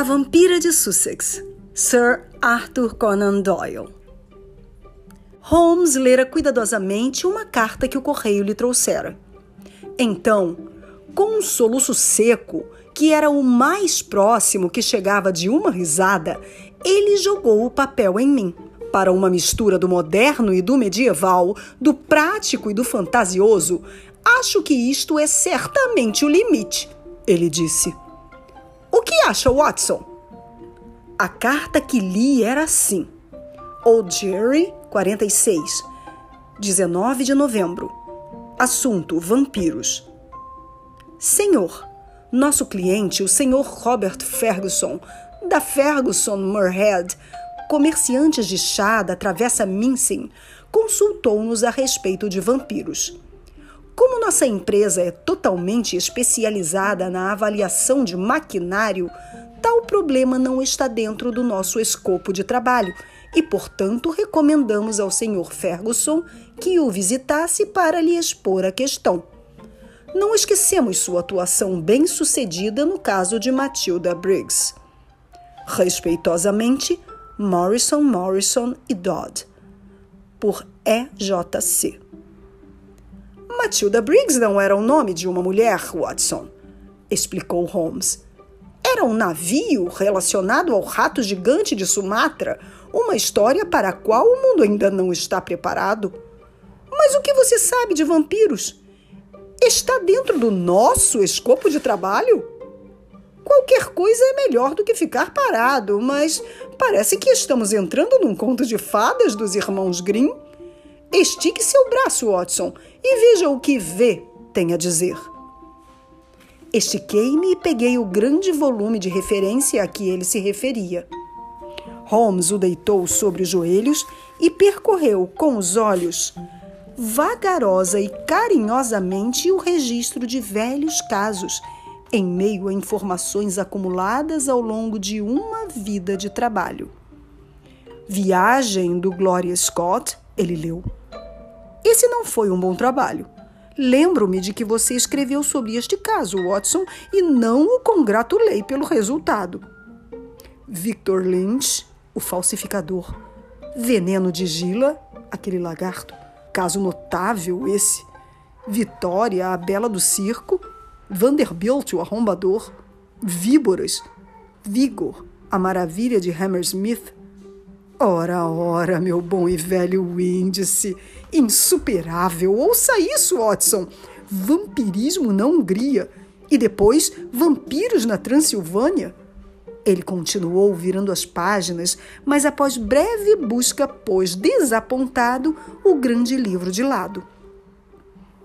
A Vampira de Sussex, Sir Arthur Conan Doyle. Holmes lera cuidadosamente uma carta que o correio lhe trouxera. Então, com um soluço seco, que era o mais próximo que chegava de uma risada, ele jogou o papel em mim. Para uma mistura do moderno e do medieval, do prático e do fantasioso, acho que isto é certamente o limite, ele disse. O que acha, Watson? A carta que li era assim: Old Jerry, 46, 19 de novembro. Assunto: vampiros. Senhor, nosso cliente, o senhor Robert Ferguson, da Ferguson Moorhead, comerciantes de chá da Travessa Mincing, consultou-nos a respeito de vampiros. Como nossa empresa é totalmente especializada na avaliação de maquinário, tal problema não está dentro do nosso escopo de trabalho e, portanto, recomendamos ao Sr. Ferguson que o visitasse para lhe expor a questão. Não esquecemos sua atuação bem-sucedida no caso de Matilda Briggs. Respeitosamente, Morrison, Morrison e Dodd. Por EJC. Matilda Briggs não era o nome de uma mulher, Watson, explicou Holmes. Era um navio relacionado ao rato gigante de Sumatra, uma história para a qual o mundo ainda não está preparado. Mas o que você sabe de vampiros? Está dentro do nosso escopo de trabalho? Qualquer coisa é melhor do que ficar parado, mas parece que estamos entrando num conto de fadas dos irmãos Grimm. Estique seu braço, Watson, e veja o que vê tem a dizer. Estiquei-me e peguei o grande volume de referência a que ele se referia. Holmes o deitou sobre os joelhos e percorreu com os olhos, vagarosa e carinhosamente, o registro de velhos casos, em meio a informações acumuladas ao longo de uma vida de trabalho. Viagem do Gloria Scott, ele leu. Esse não foi um bom trabalho. Lembro-me de que você escreveu sobre este caso, Watson, e não o congratulei pelo resultado. Victor Lynch, o falsificador. Veneno de Gila, aquele lagarto. Caso notável esse. Vitória, a bela do circo. Vanderbilt, o arrombador. Víboras. Vigor, a maravilha de Hammersmith. Ora, ora, meu bom e velho índice, insuperável. Ouça isso, Watson. Vampirismo na Hungria e depois vampiros na Transilvânia. Ele continuou virando as páginas, mas após breve busca pôs desapontado o grande livro de lado.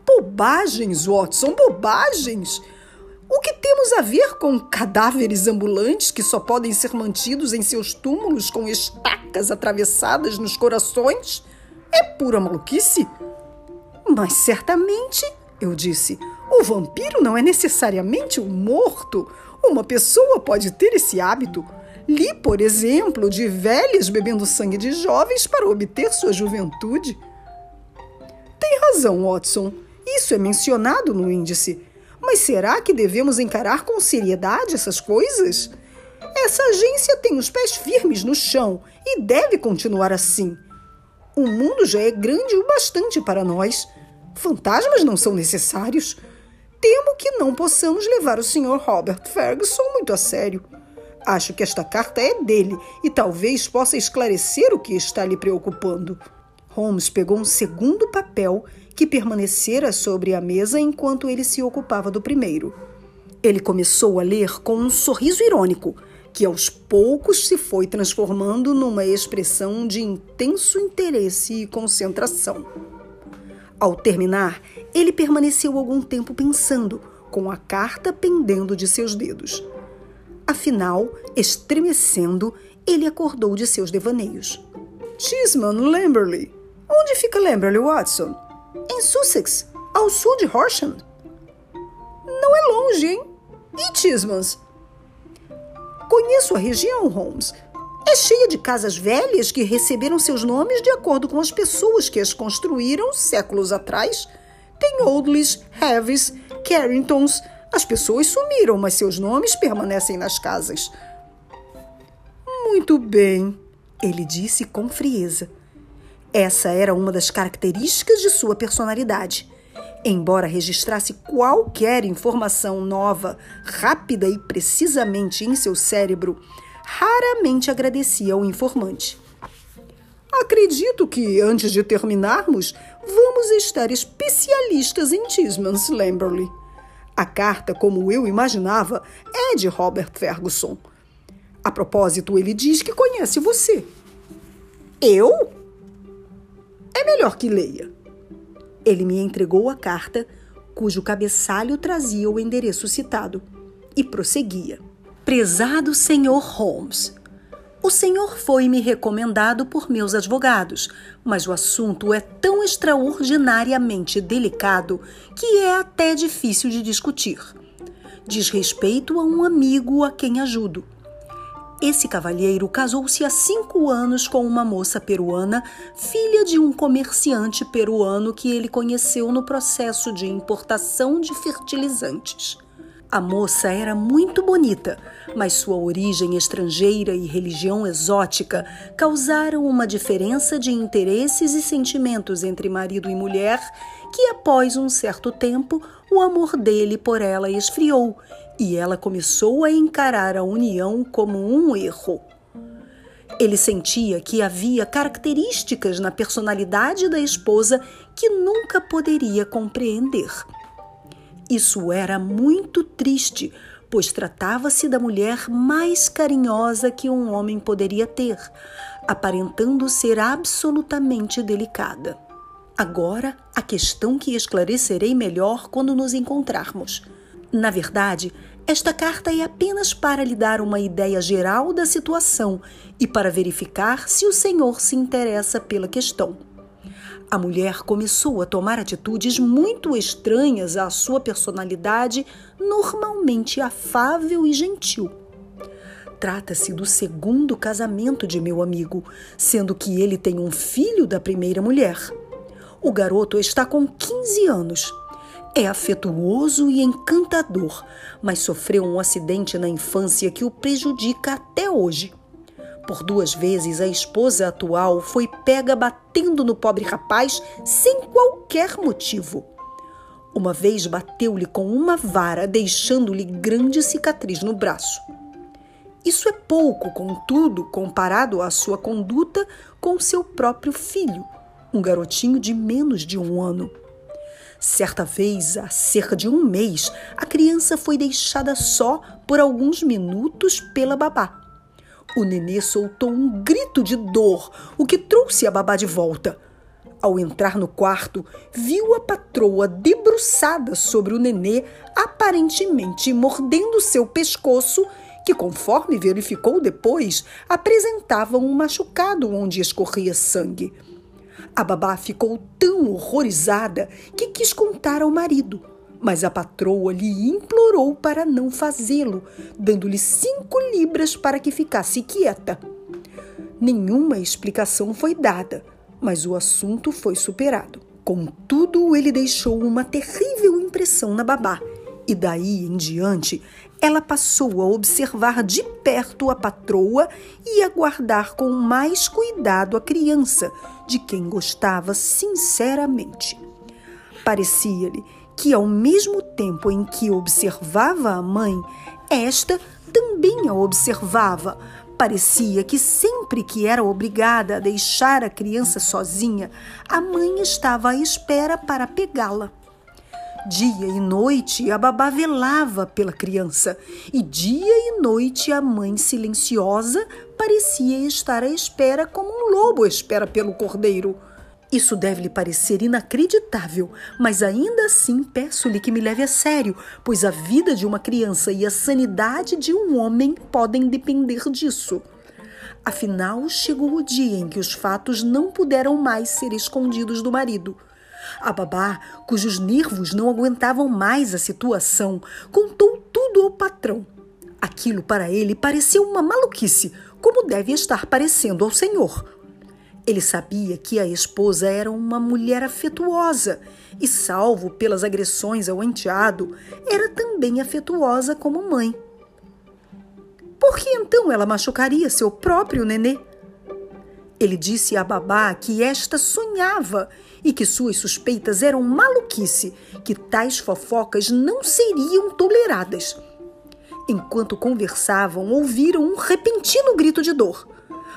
Bobagens, Watson, bobagens! O que temos a ver com cadáveres ambulantes que só podem ser mantidos em seus túmulos com estacas atravessadas nos corações? É pura maluquice. Mas certamente, eu disse, o vampiro não é necessariamente um morto. Uma pessoa pode ter esse hábito. Li, por exemplo, de velhas bebendo sangue de jovens para obter sua juventude. Tem razão, Watson. Isso é mencionado no índice. Mas será que devemos encarar com seriedade essas coisas? Essa agência tem os pés firmes no chão e deve continuar assim. O mundo já é grande o bastante para nós. Fantasmas não são necessários. Temo que não possamos levar o Sr. Robert Ferguson muito a sério. Acho que esta carta é dele e talvez possa esclarecer o que está lhe preocupando. Holmes pegou um segundo papel que permanecera sobre a mesa enquanto ele se ocupava do primeiro. Ele começou a ler com um sorriso irônico, que aos poucos se foi transformando numa expressão de intenso interesse e concentração. Ao terminar, ele permaneceu algum tempo pensando, com a carta pendendo de seus dedos. Afinal, estremecendo, ele acordou de seus devaneios. Chisman Lamberley. Onde fica Lamberley, Watson? Em Sussex, ao sul de Horsham. Não é longe, hein? E Chismans? Conheço a região, Holmes. É cheia de casas velhas que receberam seus nomes de acordo com as pessoas que as construíram séculos atrás. Tem Oldleys, Heavis, Carringtons. As pessoas sumiram, mas seus nomes permanecem nas casas. Muito bem, ele disse com frieza. Essa era uma das características de sua personalidade. Embora registrasse qualquer informação nova, rápida e precisamente em seu cérebro, raramente agradecia ao informante. Acredito que, antes de terminarmos, vamos estar especialistas em Tismans Lamberley. A carta, como eu imaginava, é de Robert Ferguson. A propósito, ele diz que conhece você. Eu? É melhor que leia. Ele me entregou a carta, cujo cabeçalho trazia o endereço citado, e prosseguia. Prezado Senhor Holmes, o senhor foi-me recomendado por meus advogados, mas o assunto é tão extraordinariamente delicado que é até difícil de discutir. Diz respeito a um amigo a quem ajudo. Esse cavalheiro casou-se há cinco anos com uma moça peruana, filha de um comerciante peruano que ele conheceu no processo de importação de fertilizantes. A moça era muito bonita, mas sua origem estrangeira e religião exótica causaram uma diferença de interesses e sentimentos entre marido e mulher que, após um certo tempo, o amor dele por ela esfriou e ela começou a encarar a união como um erro. Ele sentia que havia características na personalidade da esposa que nunca poderia compreender. Isso era muito triste, pois tratava-se da mulher mais carinhosa que um homem poderia ter, aparentando ser absolutamente delicada. Agora, a questão que esclarecerei melhor quando nos encontrarmos. Na verdade, esta carta é apenas para lhe dar uma ideia geral da situação e para verificar se o senhor se interessa pela questão. A mulher começou a tomar atitudes muito estranhas à sua personalidade, normalmente afável e gentil. Trata-se do segundo casamento de meu amigo, sendo que ele tem um filho da primeira mulher. O garoto está com 15 anos. É afetuoso e encantador, mas sofreu um acidente na infância que o prejudica até hoje. Por duas vezes, a esposa atual foi pega batendo no pobre rapaz sem qualquer motivo. Uma vez bateu-lhe com uma vara, deixando-lhe grande cicatriz no braço. Isso é pouco, contudo, comparado à sua conduta com seu próprio filho, um garotinho de menos de um ano. Certa vez, há cerca de um mês, a criança foi deixada só por alguns minutos pela babá. O nenê soltou um grito de dor, o que trouxe a babá de volta. Ao entrar no quarto, viu a patroa debruçada sobre o nenê, aparentemente mordendo seu pescoço, que, conforme verificou depois, apresentava um machucado onde escorria sangue. A babá ficou tão horrorizada que quis contar ao marido mas a patroa lhe implorou para não fazê-lo, dando-lhe cinco libras para que ficasse quieta. Nenhuma explicação foi dada, mas o assunto foi superado. Contudo, ele deixou uma terrível impressão na babá, e daí em diante ela passou a observar de perto a patroa e a guardar com mais cuidado a criança, de quem gostava sinceramente. Parecia-lhe que, ao mesmo tempo em que observava a mãe, esta também a observava. Parecia que sempre que era obrigada a deixar a criança sozinha, a mãe estava à espera para pegá-la. Dia e noite a babá velava pela criança, e dia e noite a mãe silenciosa parecia estar à espera como um lobo espera pelo cordeiro. Isso deve lhe parecer inacreditável, mas ainda assim peço-lhe que me leve a sério, pois a vida de uma criança e a sanidade de um homem podem depender disso. Afinal, chegou o dia em que os fatos não puderam mais ser escondidos do marido. A babá, cujos nervos não aguentavam mais a situação, contou tudo ao patrão. Aquilo para ele pareceu uma maluquice, como deve estar parecendo ao senhor. Ele sabia que a esposa era uma mulher afetuosa e, salvo pelas agressões ao enteado, era também afetuosa como mãe. Por que então ela machucaria seu próprio nenê? Ele disse à babá que esta sonhava e que suas suspeitas eram maluquice, que tais fofocas não seriam toleradas. Enquanto conversavam, ouviram um repentino grito de dor.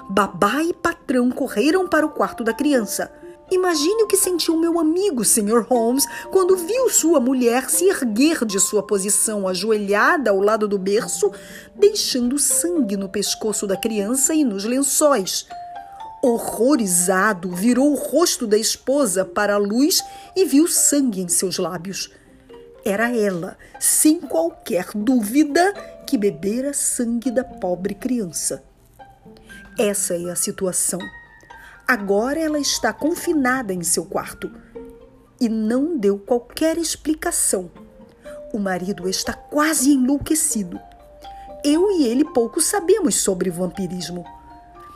Babá e patrão correram para o quarto da criança. Imagine o que sentiu meu amigo, Sr. Holmes, quando viu sua mulher se erguer de sua posição ajoelhada ao lado do berço, deixando sangue no pescoço da criança e nos lençóis. Horrorizado, virou o rosto da esposa para a luz e viu sangue em seus lábios. Era ela, sem qualquer dúvida, que bebera sangue da pobre criança. Essa é a situação. Agora ela está confinada em seu quarto e não deu qualquer explicação. O marido está quase enlouquecido. Eu e ele pouco sabemos sobre vampirismo.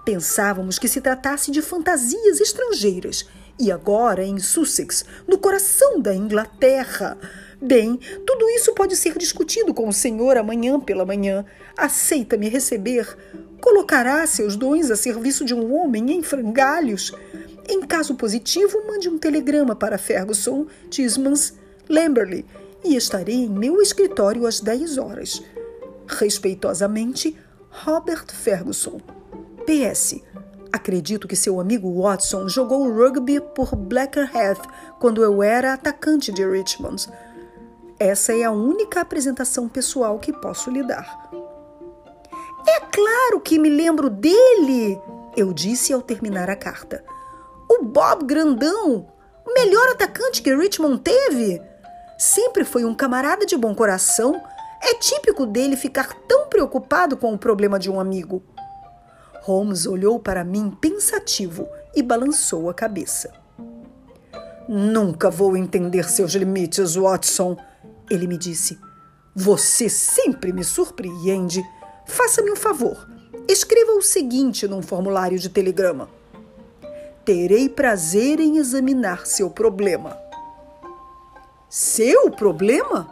Pensávamos que se tratasse de fantasias estrangeiras. E agora, em Sussex, no coração da Inglaterra. Bem, tudo isso pode ser discutido com o senhor amanhã pela manhã. Aceita me receber? Colocará seus dons a serviço de um homem em frangalhos? Em caso positivo, mande um telegrama para Ferguson, Tismans, Lamberley e estarei em meu escritório às 10 horas. Respeitosamente, Robert Ferguson. PS. Acredito que seu amigo Watson jogou rugby por Blackheath quando eu era atacante de Richmond. Essa é a única apresentação pessoal que posso lhe dar. É claro que me lembro dele, eu disse ao terminar a carta. O Bob Grandão, o melhor atacante que Richmond teve. Sempre foi um camarada de bom coração. É típico dele ficar tão preocupado com o problema de um amigo. Holmes olhou para mim pensativo e balançou a cabeça. Nunca vou entender seus limites, Watson, ele me disse. Você sempre me surpreende. Faça-me um favor. Escreva o seguinte num formulário de telegrama: Terei prazer em examinar seu problema. Seu problema?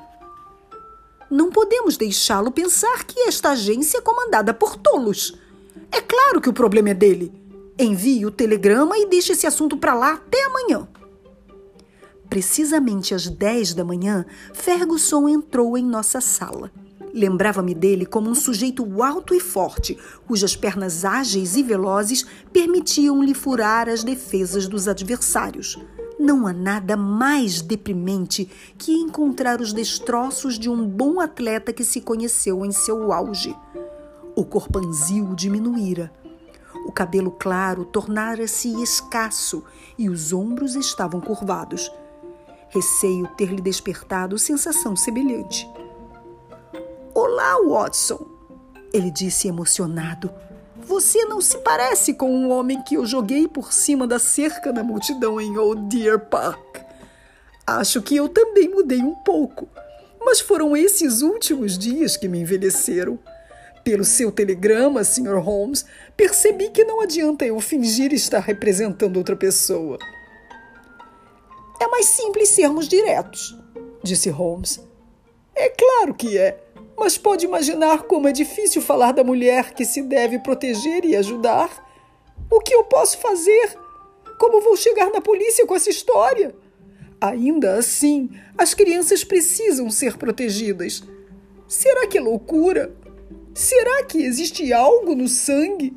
Não podemos deixá-lo pensar que esta agência é comandada por tolos. É claro que o problema é dele. Envie o telegrama e deixe esse assunto para lá até amanhã. Precisamente às 10 da manhã, Ferguson entrou em nossa sala. Lembrava-me dele como um sujeito alto e forte, cujas pernas ágeis e velozes permitiam-lhe furar as defesas dos adversários. Não há nada mais deprimente que encontrar os destroços de um bom atleta que se conheceu em seu auge. O corpanzil diminuíra. O cabelo claro tornara-se escasso e os ombros estavam curvados. Receio ter lhe despertado sensação semelhante. Olá, Watson, ele disse emocionado. Você não se parece com um homem que eu joguei por cima da cerca da multidão em Old Deer Park. Acho que eu também mudei um pouco, mas foram esses últimos dias que me envelheceram. Pelo seu telegrama, Sr. Holmes, percebi que não adianta eu fingir estar representando outra pessoa. É mais simples sermos diretos, disse Holmes. É claro que é, mas pode imaginar como é difícil falar da mulher que se deve proteger e ajudar. O que eu posso fazer? Como vou chegar na polícia com essa história? Ainda assim, as crianças precisam ser protegidas. Será que é loucura? Será que existe algo no sangue?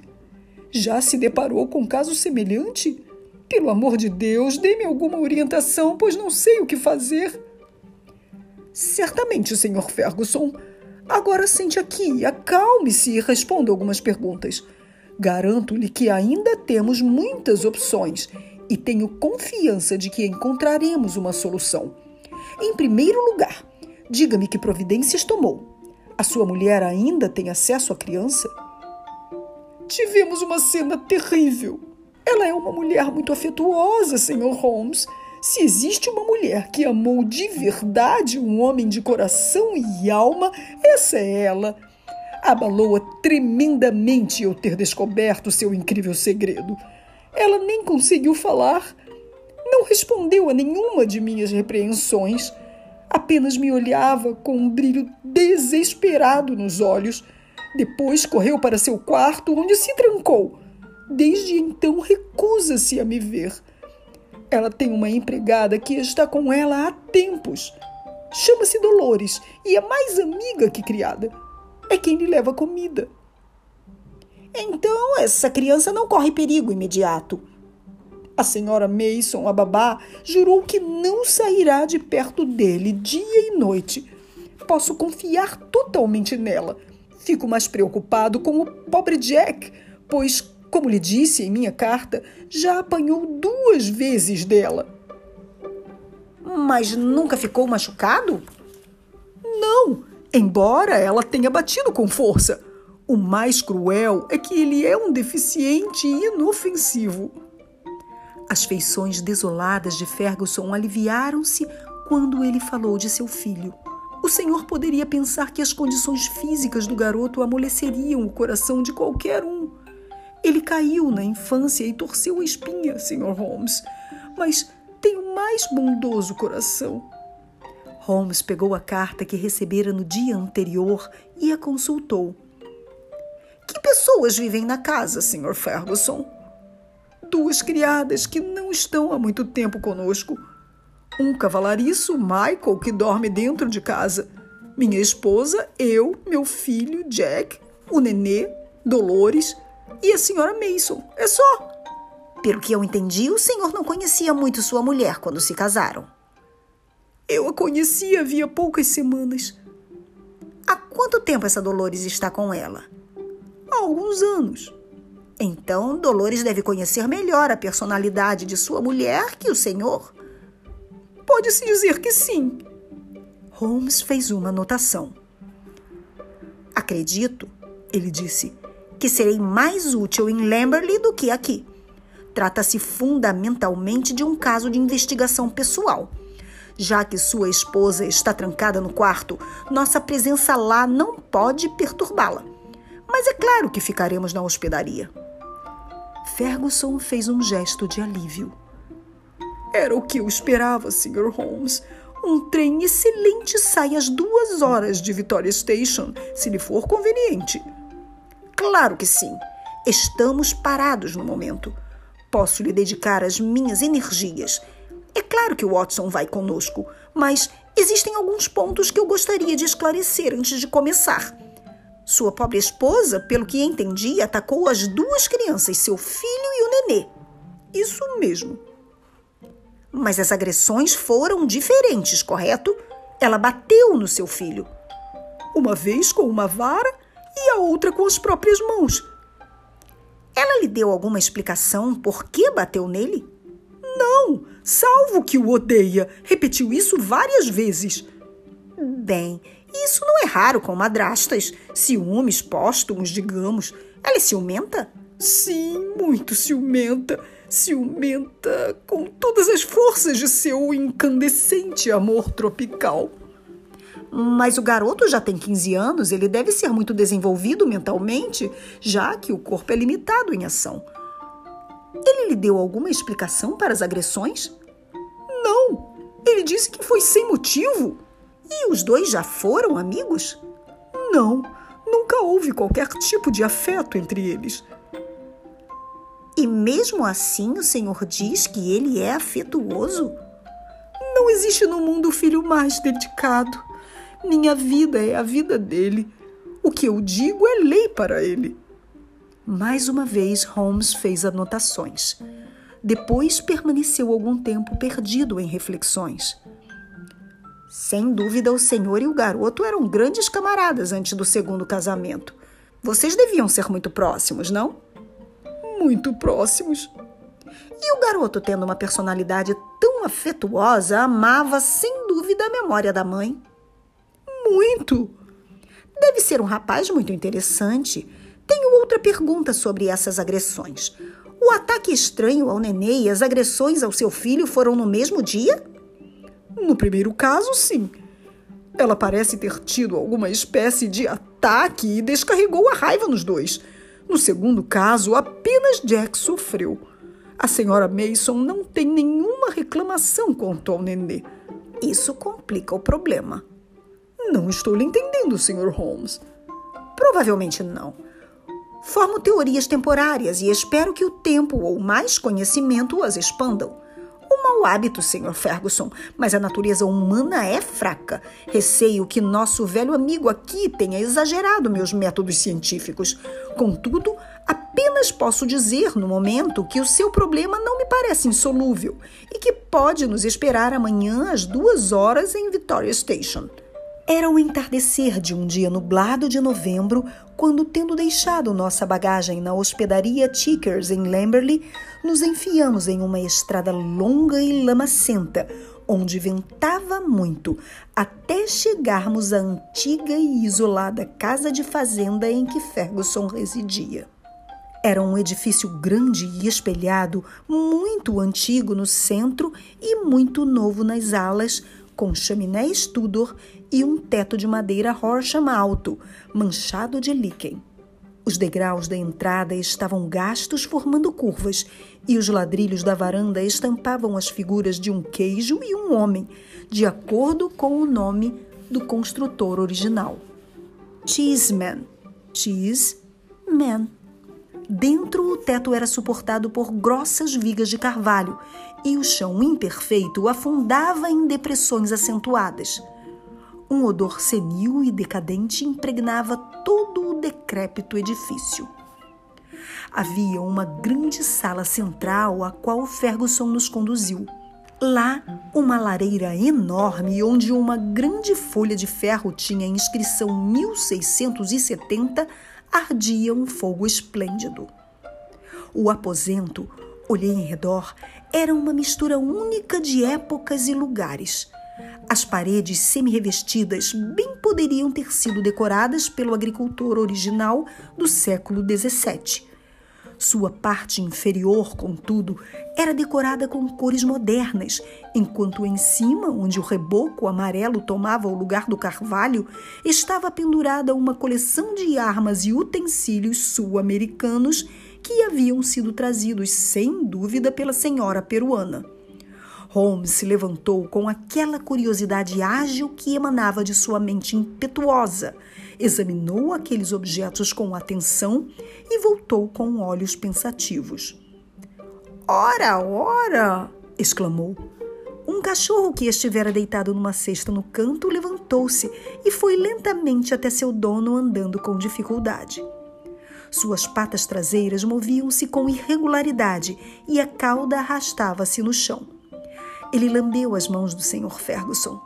Já se deparou com um caso semelhante? Pelo amor de Deus, dê-me alguma orientação, pois não sei o que fazer. Certamente, Sr. Ferguson. Agora sente aqui, acalme-se e responda algumas perguntas. Garanto-lhe que ainda temos muitas opções e tenho confiança de que encontraremos uma solução. Em primeiro lugar, diga-me que providências tomou. A sua mulher ainda tem acesso à criança? Tivemos uma cena terrível. Ela é uma mulher muito afetuosa, Sr. Holmes. Se existe uma mulher que amou de verdade um homem de coração e alma, essa é ela. Abalou-a tremendamente eu ter descoberto seu incrível segredo. Ela nem conseguiu falar. Não respondeu a nenhuma de minhas repreensões apenas me olhava com um brilho desesperado nos olhos. Depois correu para seu quarto, onde se trancou. Desde então recusa-se a me ver. Ela tem uma empregada que está com ela há tempos. Chama-se Dolores e é mais amiga que criada. É quem lhe leva comida. Então, essa criança não corre perigo imediato. A senhora Mason, a babá, jurou que não sairá de perto dele dia e noite. Posso confiar totalmente nela. Fico mais preocupado com o pobre Jack, pois, como lhe disse em minha carta, já apanhou duas vezes dela. Mas nunca ficou machucado? Não, embora ela tenha batido com força. O mais cruel é que ele é um deficiente inofensivo. As feições desoladas de Ferguson aliviaram-se quando ele falou de seu filho. O senhor poderia pensar que as condições físicas do garoto amoleceriam o coração de qualquer um. Ele caiu na infância e torceu a espinha, Sr. Holmes, mas tem o mais bondoso coração. Holmes pegou a carta que recebera no dia anterior e a consultou. Que pessoas vivem na casa, Sr. Ferguson? Duas criadas que não estão há muito tempo conosco. Um cavalariço, Michael, que dorme dentro de casa. Minha esposa, eu, meu filho, Jack, o nenê, Dolores e a senhora Mason. É só. Pelo que eu entendi, o senhor não conhecia muito sua mulher quando se casaram. Eu a conheci havia poucas semanas. Há quanto tempo essa Dolores está com ela? Há alguns anos. Então, Dolores deve conhecer melhor a personalidade de sua mulher que o senhor. Pode-se dizer que sim. Holmes fez uma anotação. Acredito, ele disse, que serei mais útil em Lamberley do que aqui. Trata-se fundamentalmente de um caso de investigação pessoal. Já que sua esposa está trancada no quarto, nossa presença lá não pode perturbá-la. Mas é claro que ficaremos na hospedaria. Ferguson fez um gesto de alívio. Era o que eu esperava, Sr. Holmes. Um trem excelente sai às duas horas de Victoria Station, se lhe for conveniente. Claro que sim. Estamos parados no momento. Posso lhe dedicar as minhas energias. É claro que o Watson vai conosco, mas existem alguns pontos que eu gostaria de esclarecer antes de começar. Sua pobre esposa, pelo que entendi, atacou as duas crianças, seu filho e o nenê. Isso mesmo. Mas as agressões foram diferentes, correto? Ela bateu no seu filho. Uma vez com uma vara e a outra com as próprias mãos. Ela lhe deu alguma explicação por que bateu nele? Não, salvo que o odeia. Repetiu isso várias vezes. Bem, isso não é raro com madrastas. Ciúmes póstumos, digamos. Ela é ciumenta? Sim, muito ciumenta ciumenta com todas as forças de seu incandescente amor tropical. Mas o garoto já tem 15 anos, ele deve ser muito desenvolvido mentalmente, já que o corpo é limitado em ação. Ele lhe deu alguma explicação para as agressões? Não. Ele disse que foi sem motivo. E os dois já foram amigos? Não. Nunca houve qualquer tipo de afeto entre eles. E mesmo assim o Senhor diz que ele é afetuoso? Não existe no mundo filho mais dedicado. Minha vida é a vida dele. O que eu digo é lei para ele. Mais uma vez, Holmes fez anotações. Depois permaneceu algum tempo perdido em reflexões. Sem dúvida, o senhor e o garoto eram grandes camaradas antes do segundo casamento. Vocês deviam ser muito próximos, não? muito próximos. E o garoto, tendo uma personalidade tão afetuosa, amava sem dúvida a memória da mãe. Muito! Deve ser um rapaz muito interessante. Tenho outra pergunta sobre essas agressões. O ataque estranho ao nenê e as agressões ao seu filho foram no mesmo dia? No primeiro caso, sim. Ela parece ter tido alguma espécie de ataque e descarregou a raiva nos dois. No segundo caso, apenas Jack sofreu. A senhora Mason não tem nenhuma reclamação quanto ao nenê. Isso complica o problema. Não estou lhe entendendo, Sr. Holmes. Provavelmente não. Formo teorias temporárias e espero que o tempo ou mais conhecimento as expandam. Hábito, Sr. Ferguson, mas a natureza humana é fraca. Receio que nosso velho amigo aqui tenha exagerado meus métodos científicos. Contudo, apenas posso dizer no momento que o seu problema não me parece insolúvel e que pode nos esperar amanhã às duas horas em Victoria Station. Era o entardecer de um dia nublado de novembro, quando, tendo deixado nossa bagagem na hospedaria Tickers em Lamberley, nos enfiamos em uma estrada longa e lamacenta, onde ventava muito, até chegarmos à antiga e isolada casa de fazenda em que Ferguson residia. Era um edifício grande e espelhado, muito antigo no centro e muito novo nas alas, com chaminés Tudor e um teto de madeira Horsham alto, manchado de líquen. Os degraus da entrada estavam gastos, formando curvas, e os ladrilhos da varanda estampavam as figuras de um queijo e um homem, de acordo com o nome do construtor original. Cheeseman. Cheeseman. Dentro, o teto era suportado por grossas vigas de carvalho e o chão imperfeito afundava em depressões acentuadas. Um odor senil e decadente impregnava todo o decrépito edifício. Havia uma grande sala central a qual Ferguson nos conduziu. Lá, uma lareira enorme onde uma grande folha de ferro tinha a inscrição 1670 ardia um fogo esplêndido. O aposento, olhei em redor, era uma mistura única de épocas e lugares. As paredes semi-revestidas bem poderiam ter sido decoradas pelo agricultor original do século XVII. Sua parte inferior, contudo, era decorada com cores modernas, enquanto em cima, onde o reboco amarelo tomava o lugar do carvalho, estava pendurada uma coleção de armas e utensílios sul-americanos que haviam sido trazidos sem dúvida pela senhora peruana. Holmes se levantou com aquela curiosidade ágil que emanava de sua mente impetuosa, examinou aqueles objetos com atenção e voltou com olhos pensativos. Ora, ora! exclamou. Um cachorro que estivera deitado numa cesta no canto levantou-se e foi lentamente até seu dono andando com dificuldade. Suas patas traseiras moviam-se com irregularidade e a cauda arrastava-se no chão. Ele lambeu as mãos do Sr. Ferguson.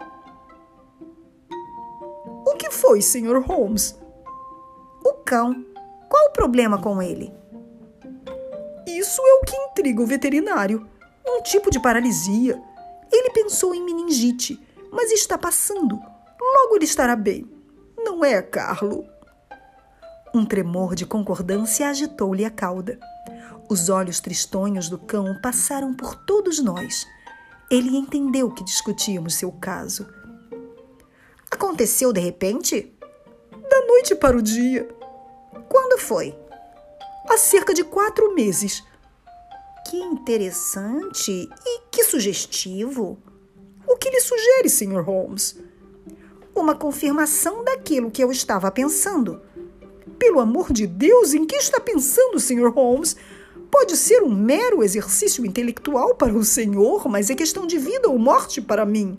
O que foi, Sr. Holmes? O cão. Qual o problema com ele? Isso é o que intriga o veterinário. Um tipo de paralisia. Ele pensou em meningite, mas está passando. Logo ele estará bem. Não é, Carlo? Um tremor de concordância agitou-lhe a cauda. Os olhos tristonhos do cão passaram por todos nós. Ele entendeu que discutíamos seu caso. Aconteceu de repente? Da noite para o dia. Quando foi? Há cerca de quatro meses. Que interessante e que sugestivo. O que lhe sugere, Sr. Holmes? Uma confirmação daquilo que eu estava pensando. Pelo amor de Deus, em que está pensando, Sr. Holmes? Pode ser um mero exercício intelectual para o senhor, mas é questão de vida ou morte para mim.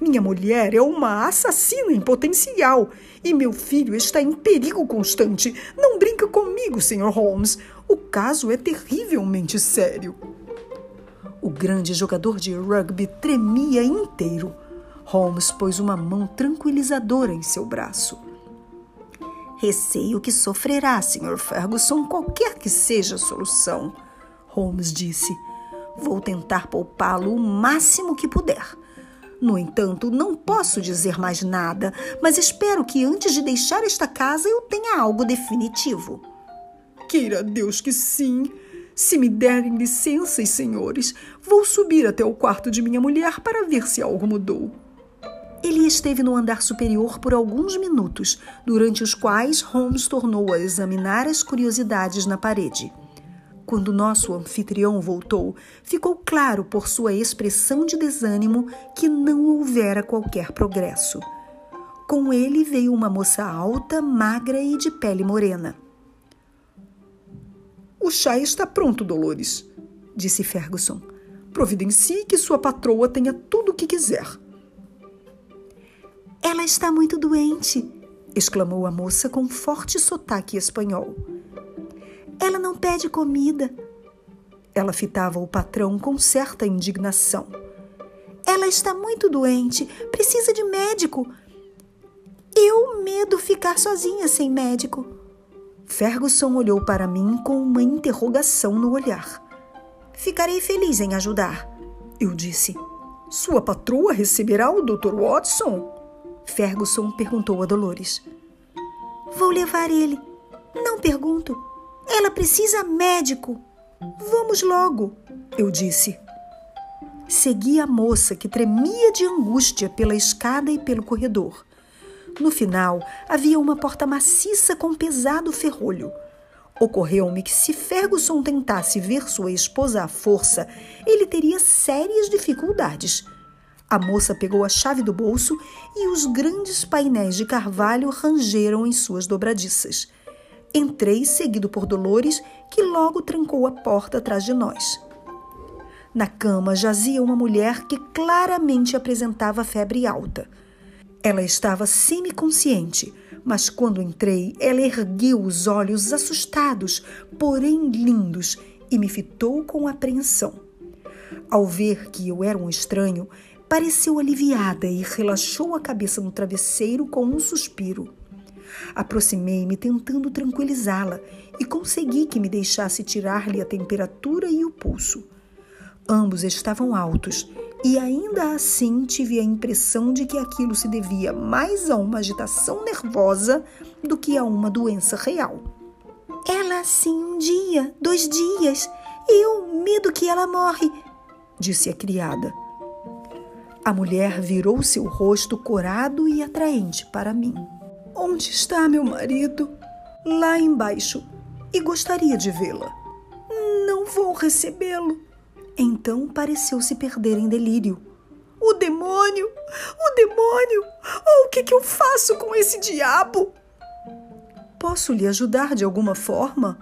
Minha mulher é uma assassina em potencial e meu filho está em perigo constante. Não brinca comigo, Sr. Holmes. O caso é terrivelmente sério. O grande jogador de rugby tremia inteiro. Holmes pôs uma mão tranquilizadora em seu braço. Receio que sofrerá, Sr. Ferguson, qualquer que seja a solução, Holmes disse. Vou tentar poupá-lo o máximo que puder. No entanto, não posso dizer mais nada, mas espero que antes de deixar esta casa eu tenha algo definitivo. Queira Deus que sim. Se me derem licenças, senhores, vou subir até o quarto de minha mulher para ver se algo mudou. Ele esteve no andar superior por alguns minutos, durante os quais Holmes tornou a examinar as curiosidades na parede. Quando nosso anfitrião voltou, ficou claro por sua expressão de desânimo que não houvera qualquer progresso. Com ele veio uma moça alta, magra e de pele morena. O chá está pronto, Dolores, disse Ferguson. Providencie que sua patroa tenha tudo o que quiser. Ela está muito doente, exclamou a moça com forte sotaque espanhol. Ela não pede comida. Ela fitava o patrão com certa indignação. Ela está muito doente, precisa de médico. Eu medo ficar sozinha sem médico. Ferguson olhou para mim com uma interrogação no olhar. Ficarei feliz em ajudar, eu disse. Sua patroa receberá o Dr. Watson? Ferguson perguntou a Dolores. Vou levar ele. Não pergunto. Ela precisa médico. Vamos logo, eu disse. Segui a moça que tremia de angústia pela escada e pelo corredor. No final, havia uma porta maciça com pesado ferrolho. Ocorreu-me que se Ferguson tentasse ver sua esposa à força, ele teria sérias dificuldades. A moça pegou a chave do bolso e os grandes painéis de carvalho rangeram em suas dobradiças. Entrei, seguido por Dolores, que logo trancou a porta atrás de nós. Na cama jazia uma mulher que claramente apresentava febre alta. Ela estava semiconsciente, mas quando entrei, ela ergueu os olhos assustados, porém lindos, e me fitou com apreensão. Ao ver que eu era um estranho, pareceu aliviada e relaxou a cabeça no travesseiro com um suspiro. Aproximei-me tentando tranquilizá-la e consegui que me deixasse tirar-lhe a temperatura e o pulso. Ambos estavam altos e ainda assim tive a impressão de que aquilo se devia mais a uma agitação nervosa do que a uma doença real. Ela assim um dia, dois dias, eu medo que ela morre, disse a criada. A mulher virou seu rosto corado e atraente para mim. Onde está meu marido? Lá embaixo. E gostaria de vê-la. Não vou recebê-lo. Então pareceu se perder em delírio. O demônio! O demônio! Oh, o que, que eu faço com esse diabo? Posso lhe ajudar de alguma forma?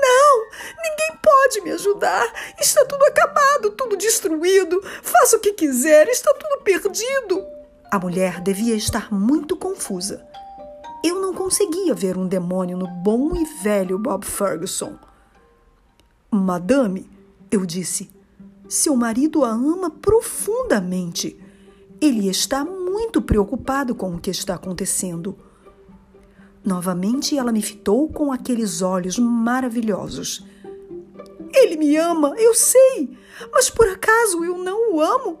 Não! Ninguém pode me ajudar! Está tudo acabado, tudo destruído. Faça o que quiser, está tudo perdido. A mulher devia estar muito confusa. Eu não conseguia ver um demônio no bom e velho Bob Ferguson. Madame, eu disse, seu marido a ama profundamente. Ele está muito preocupado com o que está acontecendo. Novamente ela me fitou com aqueles olhos maravilhosos. Ele me ama, eu sei, mas por acaso eu não o amo?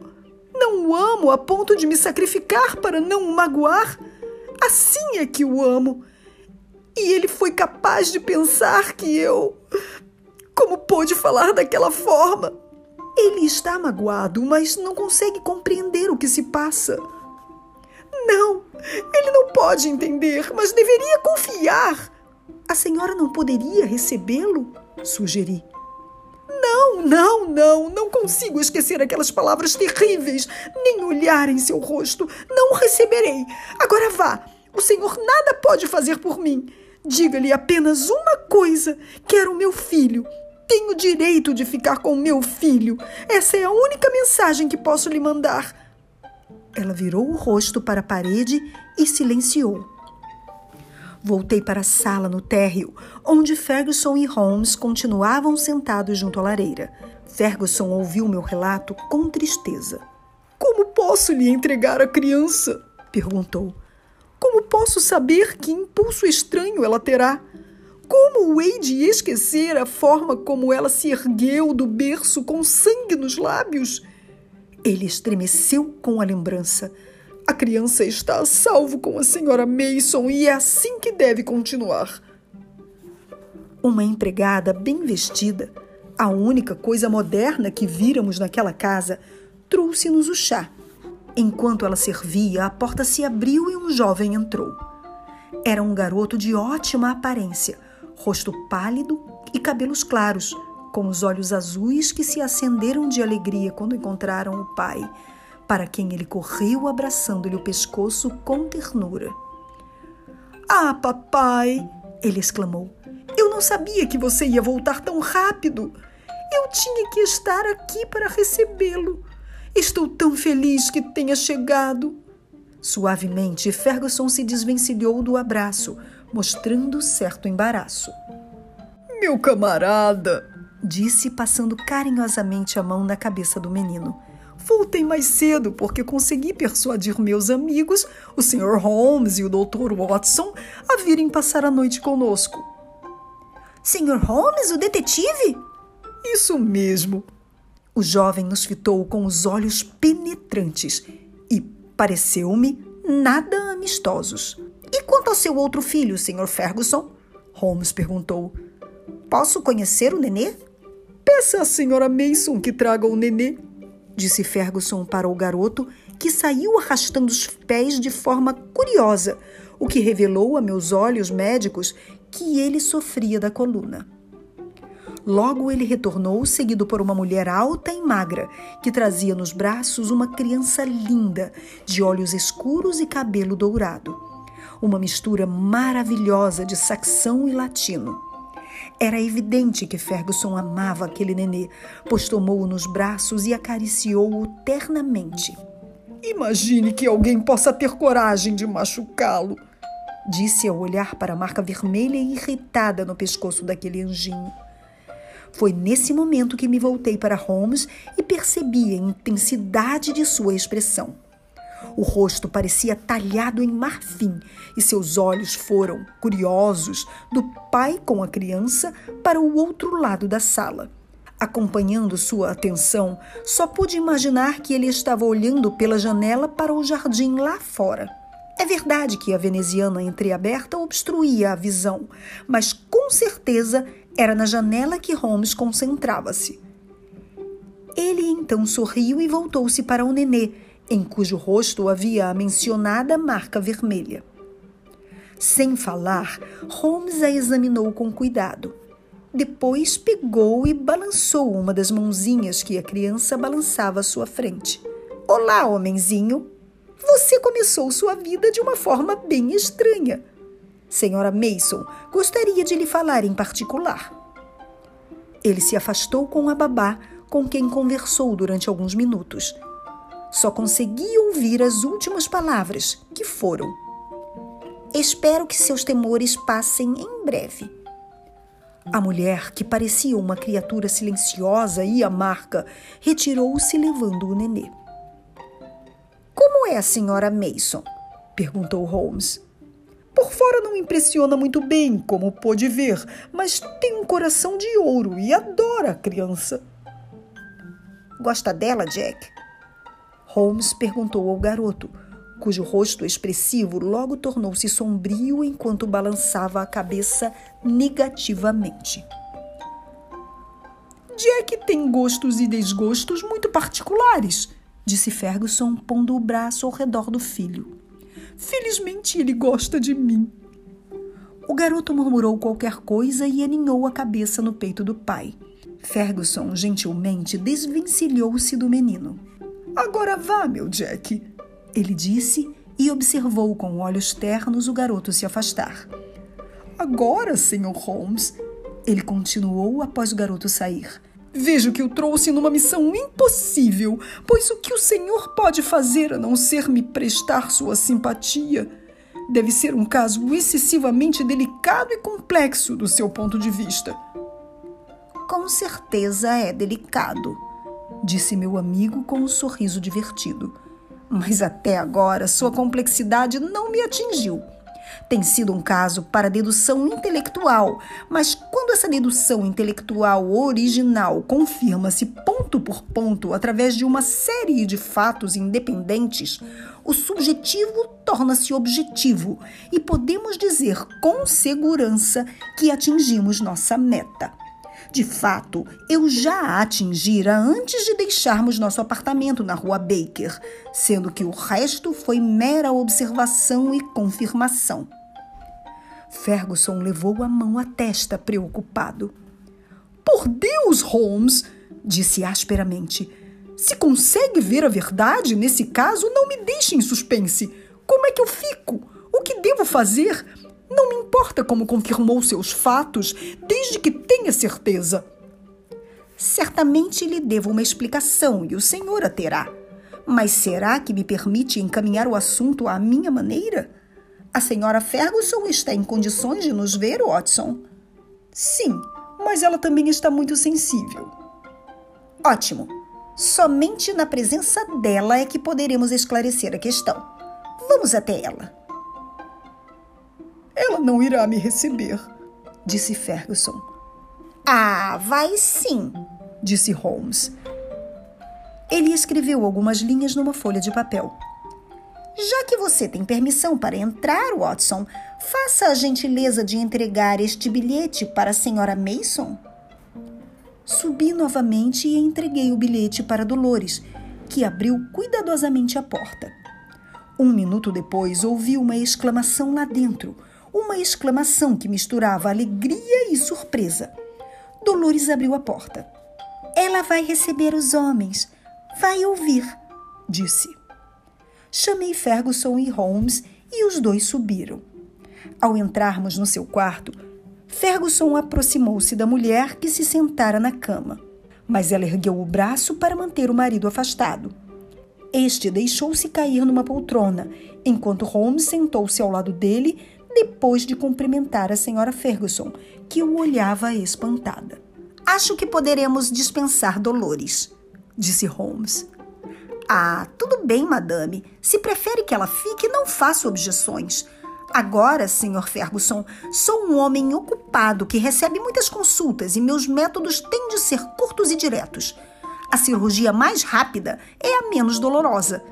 Não o amo a ponto de me sacrificar para não o magoar? Assim é que o amo. E ele foi capaz de pensar que eu. Como pôde falar daquela forma? Ele está magoado, mas não consegue compreender o que se passa. Não, ele não pode entender, mas deveria confiar. A senhora não poderia recebê-lo? Sugeri. Não, não, não, não consigo esquecer aquelas palavras terríveis, nem olhar em seu rosto. Não o receberei. Agora vá. O senhor nada pode fazer por mim. Diga-lhe apenas uma coisa: quero meu filho. Tenho direito de ficar com meu filho. Essa é a única mensagem que posso lhe mandar. Ela virou o rosto para a parede e silenciou. Voltei para a sala no térreo, onde Ferguson e Holmes continuavam sentados junto à lareira. Ferguson ouviu meu relato com tristeza. Como posso lhe entregar a criança? perguntou. Como posso saber que impulso estranho ela terá? Como hei de esquecer a forma como ela se ergueu do berço com sangue nos lábios? Ele estremeceu com a lembrança. A criança está a salvo com a senhora Mason e é assim que deve continuar. Uma empregada bem vestida, a única coisa moderna que víramos naquela casa, trouxe-nos o chá. Enquanto ela servia, a porta se abriu e um jovem entrou. Era um garoto de ótima aparência, rosto pálido e cabelos claros, com os olhos azuis que se acenderam de alegria quando encontraram o pai, para quem ele correu abraçando-lhe o pescoço com ternura. Ah, papai! ele exclamou. Eu não sabia que você ia voltar tão rápido. Eu tinha que estar aqui para recebê-lo. Estou tão feliz que tenha chegado. Suavemente, Ferguson se desvencilhou do abraço, mostrando certo embaraço. Meu camarada, disse, passando carinhosamente a mão na cabeça do menino. Voltei mais cedo porque consegui persuadir meus amigos, o Sr. Holmes e o Dr. Watson, a virem passar a noite conosco. Sr. Holmes, o detetive? Isso mesmo. O jovem nos fitou com os olhos penetrantes e, pareceu-me, nada amistosos. E quanto ao seu outro filho, Sr. Ferguson? Holmes perguntou. Posso conhecer o nenê? Peça à senhora Mason que traga o nenê, disse Ferguson para o garoto, que saiu arrastando os pés de forma curiosa, o que revelou a meus olhos médicos que ele sofria da coluna. Logo ele retornou, seguido por uma mulher alta e magra, que trazia nos braços uma criança linda, de olhos escuros e cabelo dourado. Uma mistura maravilhosa de saxão e latino. Era evidente que Ferguson amava aquele nenê, pois tomou-o nos braços e acariciou-o ternamente. Imagine que alguém possa ter coragem de machucá-lo, disse ao olhar para a marca vermelha e irritada no pescoço daquele anjinho. Foi nesse momento que me voltei para Holmes e percebi a intensidade de sua expressão. O rosto parecia talhado em marfim e seus olhos foram, curiosos, do pai com a criança para o outro lado da sala. Acompanhando sua atenção, só pude imaginar que ele estava olhando pela janela para o jardim lá fora. É verdade que a veneziana entreaberta obstruía a visão, mas com certeza era na janela que Holmes concentrava-se. Ele então sorriu e voltou-se para o nenê, em cujo rosto havia a mencionada marca vermelha. Sem falar, Holmes a examinou com cuidado. Depois pegou e balançou uma das mãozinhas que a criança balançava à sua frente. Olá, homenzinho! Você começou sua vida de uma forma bem estranha. Senhora Mason, gostaria de lhe falar em particular. Ele se afastou com a babá, com quem conversou durante alguns minutos só consegui ouvir as últimas palavras, que foram: Espero que seus temores passem em breve. A mulher, que parecia uma criatura silenciosa e amarga, retirou-se levando o nenê. Como é a senhora Mason? perguntou Holmes. Por fora não impressiona muito bem, como pôde ver, mas tem um coração de ouro e adora a criança. Gosta dela, Jack? Holmes perguntou ao garoto, cujo rosto expressivo logo tornou-se sombrio enquanto balançava a cabeça negativamente. Jack tem gostos e desgostos muito particulares, disse Ferguson, pondo o braço ao redor do filho. Felizmente ele gosta de mim. O garoto murmurou qualquer coisa e aninhou a cabeça no peito do pai. Ferguson gentilmente desvencilhou-se do menino. Agora vá, meu Jack, ele disse e observou com olhos ternos o garoto se afastar. Agora, Sr. Holmes, ele continuou após o garoto sair. Vejo que o trouxe numa missão impossível, pois o que o senhor pode fazer a não ser me prestar sua simpatia? Deve ser um caso excessivamente delicado e complexo do seu ponto de vista. Com certeza é delicado, disse meu amigo com um sorriso divertido. Mas até agora sua complexidade não me atingiu. Tem sido um caso para dedução intelectual, mas quando essa dedução intelectual original confirma-se ponto por ponto através de uma série de fatos independentes, o subjetivo torna-se objetivo e podemos dizer com segurança que atingimos nossa meta. De fato, eu já a atingira antes de deixarmos nosso apartamento na rua Baker, sendo que o resto foi mera observação e confirmação. Ferguson levou a mão à testa, preocupado. Por Deus, Holmes, disse asperamente. Se consegue ver a verdade nesse caso, não me deixe em suspense. Como é que eu fico? O que devo fazer? Importa como confirmou seus fatos, desde que tenha certeza. Certamente lhe devo uma explicação e o senhor a terá. Mas será que me permite encaminhar o assunto à minha maneira? A senhora Ferguson está em condições de nos ver, Watson? Sim, mas ela também está muito sensível. Ótimo. Somente na presença dela é que poderemos esclarecer a questão. Vamos até ela. Ela não irá me receber, disse Ferguson. Ah, vai sim, disse Holmes. Ele escreveu algumas linhas numa folha de papel. Já que você tem permissão para entrar, Watson, faça a gentileza de entregar este bilhete para a senhora Mason. Subi novamente e entreguei o bilhete para Dolores, que abriu cuidadosamente a porta. Um minuto depois, ouvi uma exclamação lá dentro, uma exclamação que misturava alegria e surpresa. Dolores abriu a porta. Ela vai receber os homens. Vai ouvir, disse. Chamei Ferguson e Holmes e os dois subiram. Ao entrarmos no seu quarto, Ferguson aproximou-se da mulher que se sentara na cama, mas ela ergueu o braço para manter o marido afastado. Este deixou-se cair numa poltrona, enquanto Holmes sentou-se ao lado dele depois de cumprimentar a senhora Ferguson, que o olhava espantada. Acho que poderemos dispensar Dolores, disse Holmes. Ah, tudo bem, madame. Se prefere que ela fique, não faço objeções. Agora, Sr. Ferguson, sou um homem ocupado que recebe muitas consultas e meus métodos têm de ser curtos e diretos. A cirurgia mais rápida é a menos dolorosa.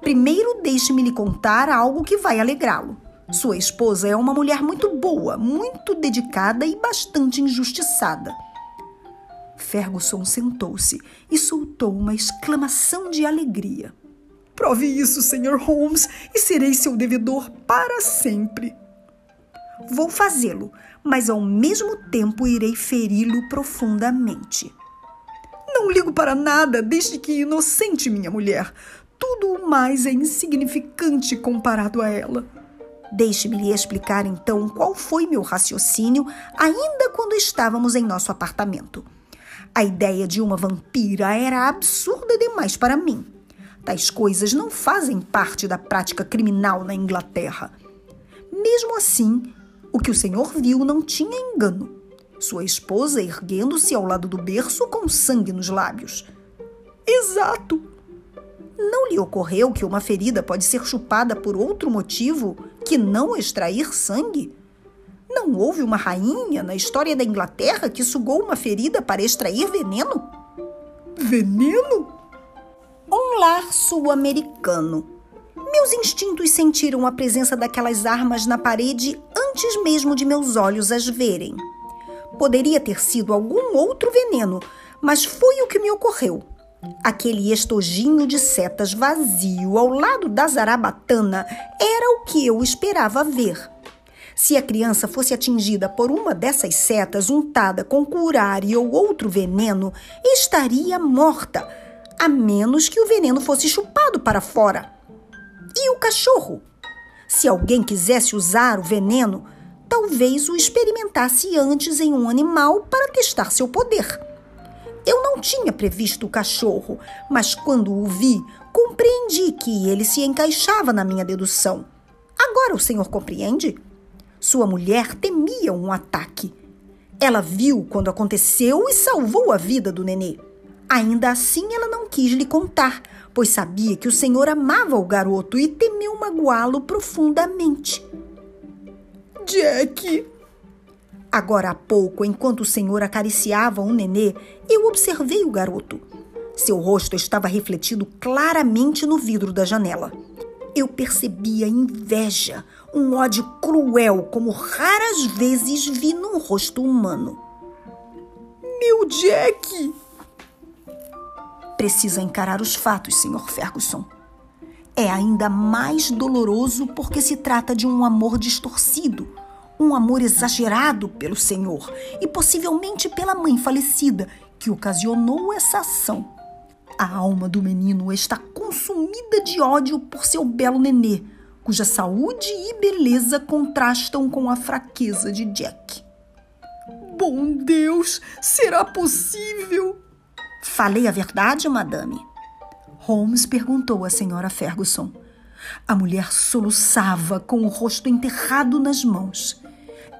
Primeiro, deixe-me lhe contar algo que vai alegrá-lo. Sua esposa é uma mulher muito boa, muito dedicada e bastante injustiçada. Ferguson sentou-se e soltou uma exclamação de alegria. Prove isso, Sr. Holmes, e serei seu devedor para sempre. Vou fazê-lo, mas ao mesmo tempo irei feri-lo profundamente. Não ligo para nada desde que inocente, minha mulher. Tudo o mais é insignificante comparado a ela. Deixe-me lhe explicar então qual foi meu raciocínio ainda quando estávamos em nosso apartamento. A ideia de uma vampira era absurda demais para mim. Tais coisas não fazem parte da prática criminal na Inglaterra. Mesmo assim, o que o senhor viu não tinha engano. Sua esposa erguendo-se ao lado do berço com sangue nos lábios. Exato! Não lhe ocorreu que uma ferida pode ser chupada por outro motivo que não extrair sangue? Não houve uma rainha na história da Inglaterra que sugou uma ferida para extrair veneno? Veneno? Um lar sul-americano. Meus instintos sentiram a presença daquelas armas na parede antes mesmo de meus olhos as verem. Poderia ter sido algum outro veneno, mas foi o que me ocorreu. Aquele estojinho de setas vazio ao lado da zarabatana era o que eu esperava ver. Se a criança fosse atingida por uma dessas setas untada com curare ou outro veneno, estaria morta a menos que o veneno fosse chupado para fora. E o cachorro? Se alguém quisesse usar o veneno, talvez o experimentasse antes em um animal para testar seu poder. Eu não tinha previsto o cachorro, mas quando o vi, compreendi que ele se encaixava na minha dedução. Agora o senhor compreende? Sua mulher temia um ataque. Ela viu quando aconteceu e salvou a vida do nenê. Ainda assim, ela não quis lhe contar, pois sabia que o senhor amava o garoto e temeu magoá-lo profundamente. Jack! Agora há pouco, enquanto o senhor acariciava o nenê, eu observei o garoto. Seu rosto estava refletido claramente no vidro da janela. Eu percebia inveja, um ódio cruel como raras vezes vi num rosto humano. Meu Jack! precisa encarar os fatos, Sr. Ferguson. É ainda mais doloroso porque se trata de um amor distorcido, um amor exagerado pelo Senhor e possivelmente pela mãe falecida que ocasionou essa ação. A alma do menino está consumida de ódio por seu belo nenê, cuja saúde e beleza contrastam com a fraqueza de Jack. Bom Deus, será possível? Falei a verdade, madame? Holmes perguntou à senhora Ferguson. A mulher soluçava com o rosto enterrado nas mãos.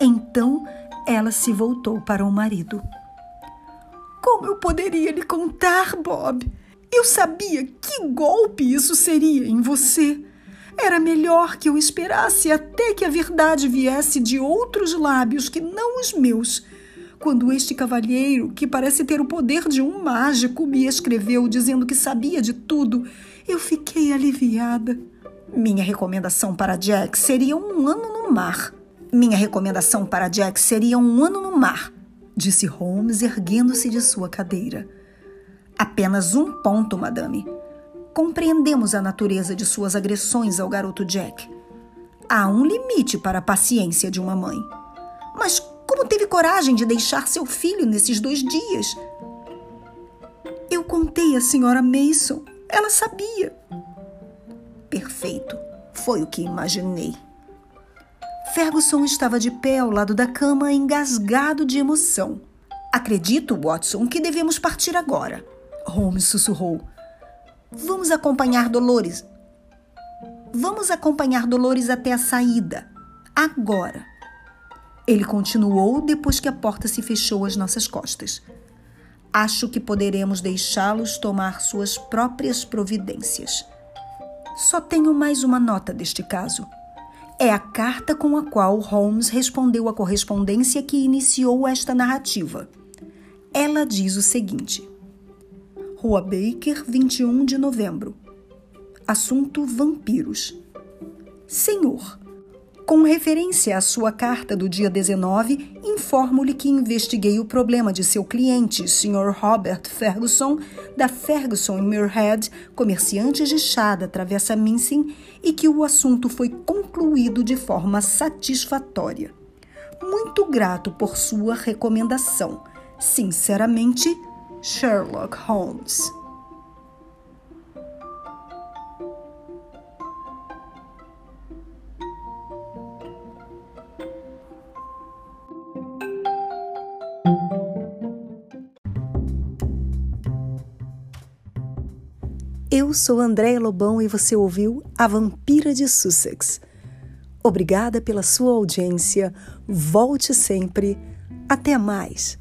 Então ela se voltou para o marido. Como eu poderia lhe contar, Bob? Eu sabia que golpe isso seria em você. Era melhor que eu esperasse até que a verdade viesse de outros lábios que não os meus. Quando este cavalheiro, que parece ter o poder de um mágico, me escreveu dizendo que sabia de tudo, eu fiquei aliviada. Minha recomendação para Jack seria um ano no mar. Minha recomendação para Jack seria um ano no mar, disse Holmes, erguendo-se de sua cadeira. Apenas um ponto, madame. Compreendemos a natureza de suas agressões ao garoto Jack. Há um limite para a paciência de uma mãe. Mas como teve coragem de deixar seu filho nesses dois dias? Eu contei à senhora Mason. Ela sabia. Perfeito. Foi o que imaginei. Ferguson estava de pé ao lado da cama, engasgado de emoção. Acredito, Watson, que devemos partir agora. Holmes sussurrou. Vamos acompanhar Dolores. Vamos acompanhar Dolores até a saída. Agora. Ele continuou depois que a porta se fechou às nossas costas. Acho que poderemos deixá-los tomar suas próprias providências. Só tenho mais uma nota deste caso. É a carta com a qual Holmes respondeu à correspondência que iniciou esta narrativa. Ela diz o seguinte: Rua Baker, 21 de novembro. Assunto: vampiros. Senhor, com referência à sua carta do dia 19, informo-lhe que investiguei o problema de seu cliente, Sr. Robert Ferguson, da Ferguson Muirhead, comerciantes de chá da Travessa Mincing, e que o assunto foi concluído de forma satisfatória. Muito grato por sua recomendação. Sinceramente, Sherlock Holmes. Eu sou Andréa Lobão e você ouviu A Vampira de Sussex. Obrigada pela sua audiência. Volte sempre. Até mais.